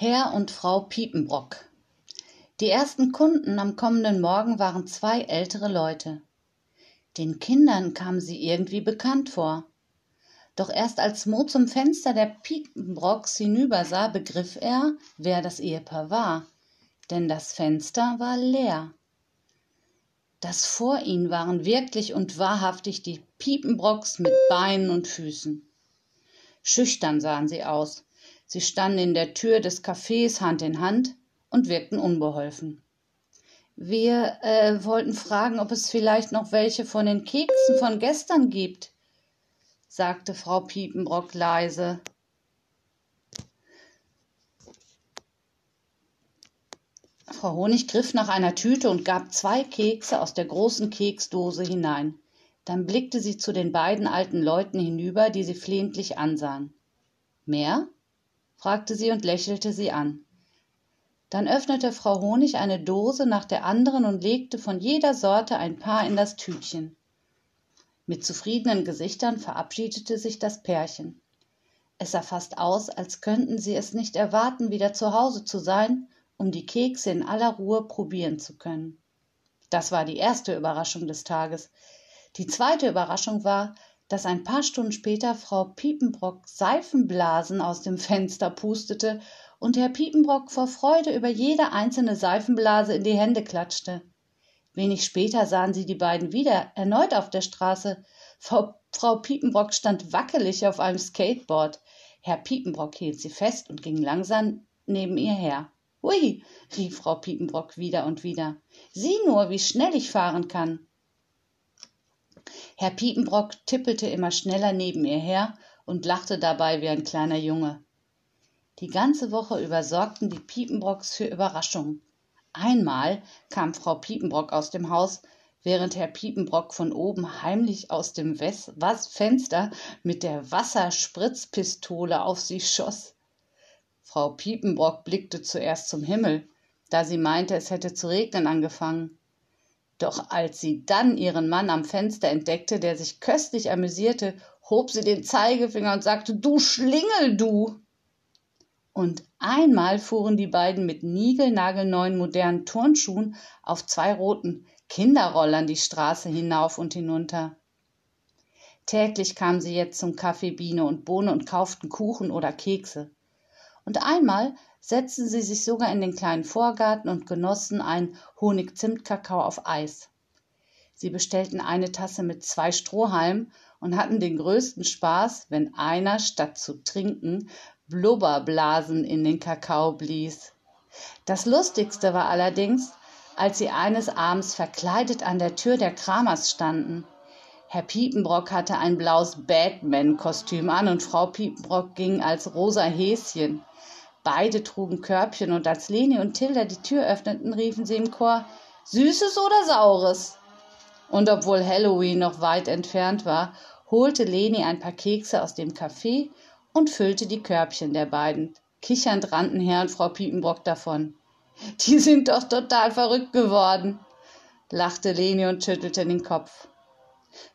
Herr und Frau Piepenbrock. Die ersten Kunden am kommenden Morgen waren zwei ältere Leute. Den Kindern kamen sie irgendwie bekannt vor. Doch erst als Mo zum Fenster der Piepenbrocks hinübersah, begriff er, wer das Ehepaar war, denn das Fenster war leer. Das vor ihnen waren wirklich und wahrhaftig die Piepenbrocks mit Beinen und Füßen. Schüchtern sahen sie aus, Sie standen in der Tür des Cafés Hand in Hand und wirkten unbeholfen. Wir äh, wollten fragen, ob es vielleicht noch welche von den Keksen von gestern gibt, sagte Frau Piepenbrock leise. Frau Honig griff nach einer Tüte und gab zwei Kekse aus der großen Keksdose hinein. Dann blickte sie zu den beiden alten Leuten hinüber, die sie flehentlich ansahen. Mehr? Fragte sie und lächelte sie an. Dann öffnete Frau Honig eine Dose nach der anderen und legte von jeder Sorte ein paar in das Tütchen. Mit zufriedenen Gesichtern verabschiedete sich das Pärchen. Es sah fast aus, als könnten sie es nicht erwarten, wieder zu Hause zu sein, um die Kekse in aller Ruhe probieren zu können. Das war die erste Überraschung des Tages. Die zweite Überraschung war, dass ein paar Stunden später Frau Piepenbrock Seifenblasen aus dem Fenster pustete und Herr Piepenbrock vor Freude über jede einzelne Seifenblase in die Hände klatschte. Wenig später sahen sie die beiden wieder, erneut auf der Straße. Frau, Frau Piepenbrock stand wackelig auf einem Skateboard. Herr Piepenbrock hielt sie fest und ging langsam neben ihr her. Hui, rief Frau Piepenbrock wieder und wieder. Sieh nur, wie schnell ich fahren kann. Herr Piepenbrock tippelte immer schneller neben ihr her und lachte dabei wie ein kleiner Junge. Die ganze Woche über sorgten die Piepenbrocks für Überraschungen. Einmal kam Frau Piepenbrock aus dem Haus, während Herr Piepenbrock von oben heimlich aus dem Wes Was Fenster mit der Wasserspritzpistole auf sie schoss. Frau Piepenbrock blickte zuerst zum Himmel, da sie meinte, es hätte zu regnen angefangen. Doch als sie dann ihren Mann am Fenster entdeckte, der sich köstlich amüsierte, hob sie den Zeigefinger und sagte Du Schlingel, du. Und einmal fuhren die beiden mit niegelnagelneuen modernen Turnschuhen auf zwei roten Kinderrollern die Straße hinauf und hinunter. Täglich kamen sie jetzt zum Kaffee Biene und Bohne und kauften Kuchen oder Kekse. Und einmal setzten sie sich sogar in den kleinen Vorgarten und genossen einen Honig-Zimt-Kakao auf Eis. Sie bestellten eine Tasse mit zwei Strohhalmen und hatten den größten Spaß, wenn einer statt zu trinken Blubberblasen in den Kakao blies. Das Lustigste war allerdings, als sie eines Abends verkleidet an der Tür der Kramers standen. Herr Piepenbrock hatte ein blaues Batman-Kostüm an und Frau Piepenbrock ging als rosa Häschen. Beide trugen Körbchen und als Leni und Tilda die Tür öffneten, riefen sie im Chor Süßes oder Saures? Und obwohl Halloween noch weit entfernt war, holte Leni ein paar Kekse aus dem Café und füllte die Körbchen der beiden. Kichernd rannten Herr und Frau Piepenbrock davon. Die sind doch total verrückt geworden, lachte Leni und schüttelte den Kopf.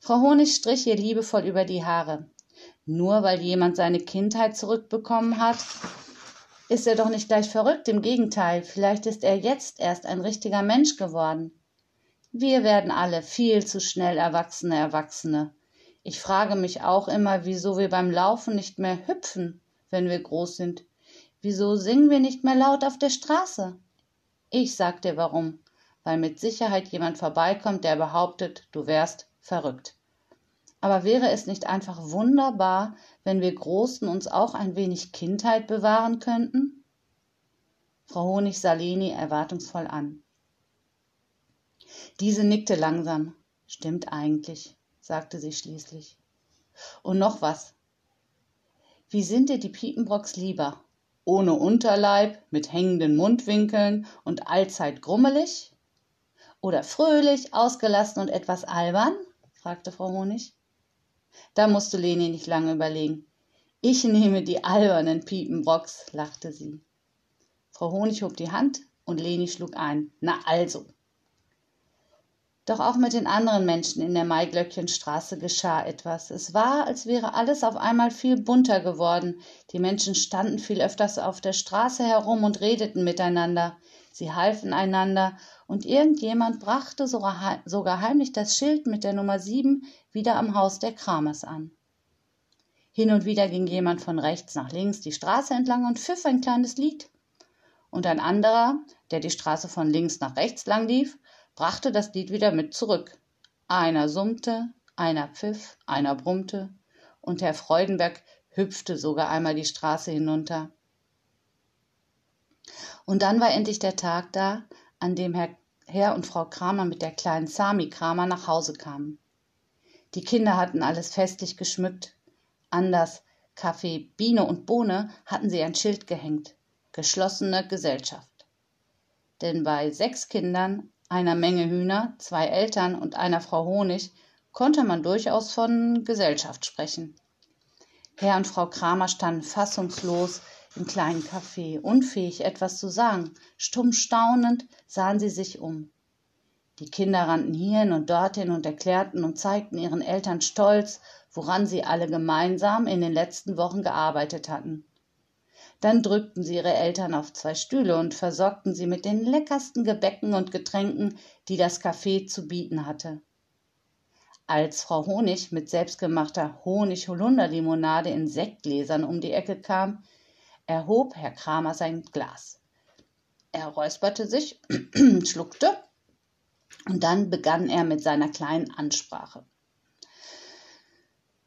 Frau Honig strich ihr liebevoll über die Haare. Nur weil jemand seine Kindheit zurückbekommen hat, ist er doch nicht gleich verrückt, im Gegenteil, vielleicht ist er jetzt erst ein richtiger Mensch geworden. Wir werden alle viel zu schnell erwachsene Erwachsene. Ich frage mich auch immer, wieso wir beim Laufen nicht mehr hüpfen, wenn wir groß sind. Wieso singen wir nicht mehr laut auf der Straße? Ich sag dir warum. Weil mit Sicherheit jemand vorbeikommt, der behauptet, du wärst verrückt. Aber wäre es nicht einfach wunderbar, wenn wir Großen uns auch ein wenig Kindheit bewahren könnten? Frau Honig sah Leni erwartungsvoll an. Diese nickte langsam. Stimmt eigentlich, sagte sie schließlich. Und noch was. Wie sind dir die Piepenbrocks lieber? Ohne Unterleib, mit hängenden Mundwinkeln und allzeit grummelig? Oder fröhlich, ausgelassen und etwas albern? Fragte Frau Honig. Da musste Leni nicht lange überlegen. Ich nehme die albernen Piepenbrocks, lachte sie. Frau Honig hob die Hand und Leni schlug ein. Na also. Doch auch mit den anderen Menschen in der Maiglöckchenstraße geschah etwas. Es war, als wäre alles auf einmal viel bunter geworden. Die Menschen standen viel öfters auf der Straße herum und redeten miteinander. Sie halfen einander, und irgendjemand brachte sogar heimlich das Schild mit der Nummer sieben wieder am Haus der Kramers an. Hin und wieder ging jemand von rechts nach links die Straße entlang und pfiff ein kleines Lied. Und ein anderer, der die Straße von links nach rechts lang lief, brachte das Lied wieder mit zurück. Einer summte, einer pfiff, einer brummte, und Herr Freudenberg hüpfte sogar einmal die Straße hinunter. Und dann war endlich der Tag da, an dem Herr, Herr und Frau Kramer mit der kleinen Sami Kramer nach Hause kamen. Die Kinder hatten alles festlich geschmückt. An das Café Biene und Bohne hatten sie ein Schild gehängt. Geschlossene Gesellschaft. Denn bei sechs Kindern einer Menge Hühner, zwei Eltern und einer Frau Honig konnte man durchaus von Gesellschaft sprechen. Herr und Frau Kramer standen fassungslos im kleinen Café, unfähig etwas zu sagen. Stumm staunend sahen sie sich um. Die Kinder rannten hierhin und dorthin und erklärten und zeigten ihren Eltern stolz, woran sie alle gemeinsam in den letzten Wochen gearbeitet hatten. Dann drückten sie ihre Eltern auf zwei Stühle und versorgten sie mit den leckersten Gebäcken und Getränken, die das Café zu bieten hatte. Als Frau Honig mit selbstgemachter Honig-Holunder-Limonade in Sektgläsern um die Ecke kam, erhob Herr Kramer sein Glas. Er räusperte sich, schluckte und dann begann er mit seiner kleinen Ansprache.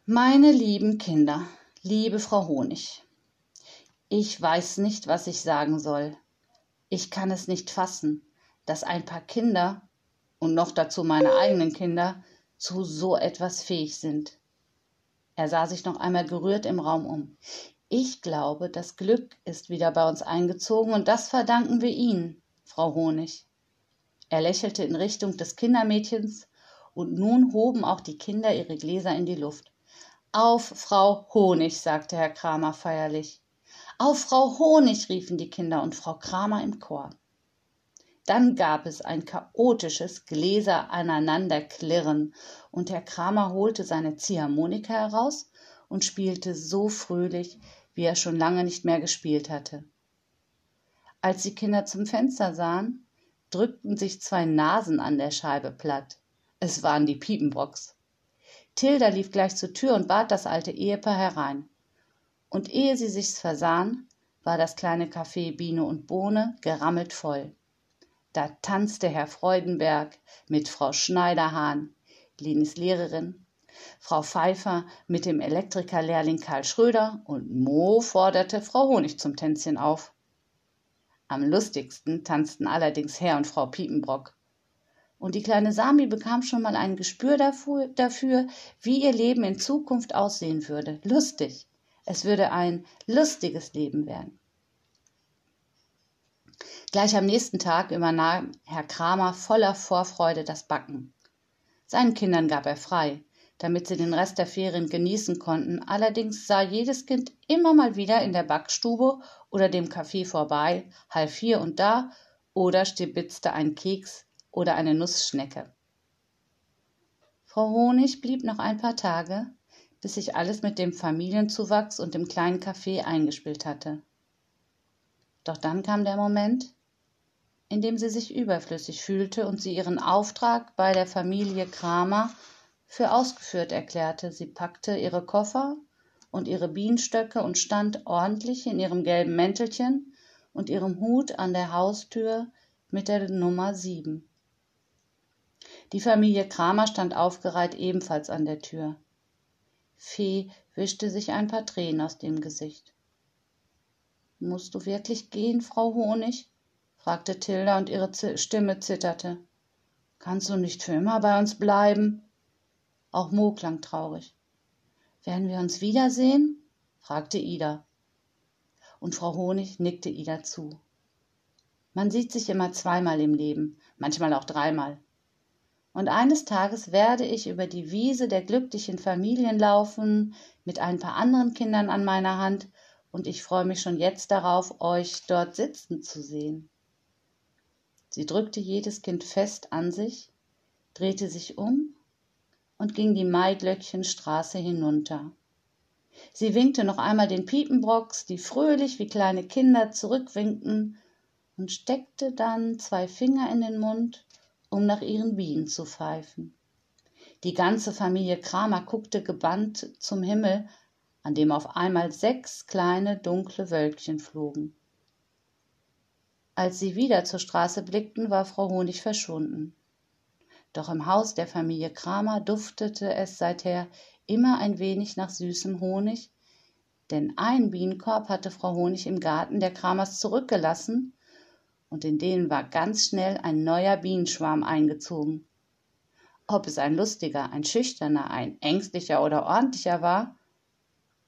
Meine lieben Kinder, liebe Frau Honig, ich weiß nicht, was ich sagen soll. Ich kann es nicht fassen, dass ein paar Kinder und noch dazu meine eigenen Kinder zu so etwas fähig sind. Er sah sich noch einmal gerührt im Raum um. Ich glaube, das Glück ist wieder bei uns eingezogen und das verdanken wir Ihnen, Frau Honig. Er lächelte in Richtung des Kindermädchens und nun hoben auch die Kinder ihre Gläser in die Luft. Auf, Frau Honig, sagte Herr Kramer feierlich. Auf Frau Honig riefen die Kinder und Frau Kramer im Chor. Dann gab es ein chaotisches Gläser aneinanderklirren, und Herr Kramer holte seine Ziehharmonika heraus und spielte so fröhlich, wie er schon lange nicht mehr gespielt hatte. Als die Kinder zum Fenster sahen, drückten sich zwei Nasen an der Scheibe platt. Es waren die Piepenbrocks. Tilda lief gleich zur Tür und bat das alte Ehepaar herein und ehe sie sich's versahen, war das kleine Café Biene und Bohne gerammelt voll. Da tanzte Herr Freudenberg mit Frau Schneiderhahn, Lenis Lehrerin, Frau Pfeiffer mit dem Elektrikerlehrling Karl Schröder und Mo forderte Frau Honig zum Tänzchen auf. Am lustigsten tanzten allerdings Herr und Frau Piepenbrock. Und die kleine Sami bekam schon mal ein Gespür dafür, wie ihr Leben in Zukunft aussehen würde. Lustig. Es würde ein lustiges Leben werden. Gleich am nächsten Tag übernahm Herr Kramer voller Vorfreude das Backen. Seinen Kindern gab er frei, damit sie den Rest der Ferien genießen konnten. Allerdings sah jedes Kind immer mal wieder in der Backstube oder dem Café vorbei, half hier und da oder stibitzte einen Keks oder eine Nussschnecke. Frau Honig blieb noch ein paar Tage, bis sich alles mit dem Familienzuwachs und dem kleinen Café eingespielt hatte. Doch dann kam der Moment, in dem sie sich überflüssig fühlte und sie ihren Auftrag bei der Familie Kramer für ausgeführt erklärte. Sie packte ihre Koffer und ihre Bienenstöcke und stand ordentlich in ihrem gelben Mäntelchen und ihrem Hut an der Haustür mit der Nummer sieben. Die Familie Kramer stand aufgereiht ebenfalls an der Tür. Fee wischte sich ein paar Tränen aus dem Gesicht. Musst du wirklich gehen, Frau Honig? fragte Tilda und ihre Stimme zitterte. Kannst du nicht für immer bei uns bleiben? Auch Mo klang traurig. Werden wir uns wiedersehen? fragte Ida. Und Frau Honig nickte Ida zu. Man sieht sich immer zweimal im Leben, manchmal auch dreimal und eines Tages werde ich über die Wiese der glücklichen Familien laufen, mit ein paar anderen Kindern an meiner Hand, und ich freue mich schon jetzt darauf, euch dort sitzen zu sehen. Sie drückte jedes Kind fest an sich, drehte sich um und ging die Maiglöckchenstraße hinunter. Sie winkte noch einmal den Piepenbrocks, die fröhlich wie kleine Kinder zurückwinkten, und steckte dann zwei Finger in den Mund, um nach ihren Bienen zu pfeifen. Die ganze Familie Kramer guckte gebannt zum Himmel, an dem auf einmal sechs kleine dunkle Wölkchen flogen. Als sie wieder zur Straße blickten, war Frau Honig verschwunden. Doch im Haus der Familie Kramer duftete es seither immer ein wenig nach süßem Honig, denn ein Bienenkorb hatte Frau Honig im Garten der Kramers zurückgelassen, und in den war ganz schnell ein neuer Bienenschwarm eingezogen. Ob es ein lustiger, ein schüchterner, ein ängstlicher oder ordentlicher war,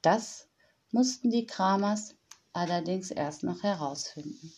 das mussten die Kramers allerdings erst noch herausfinden.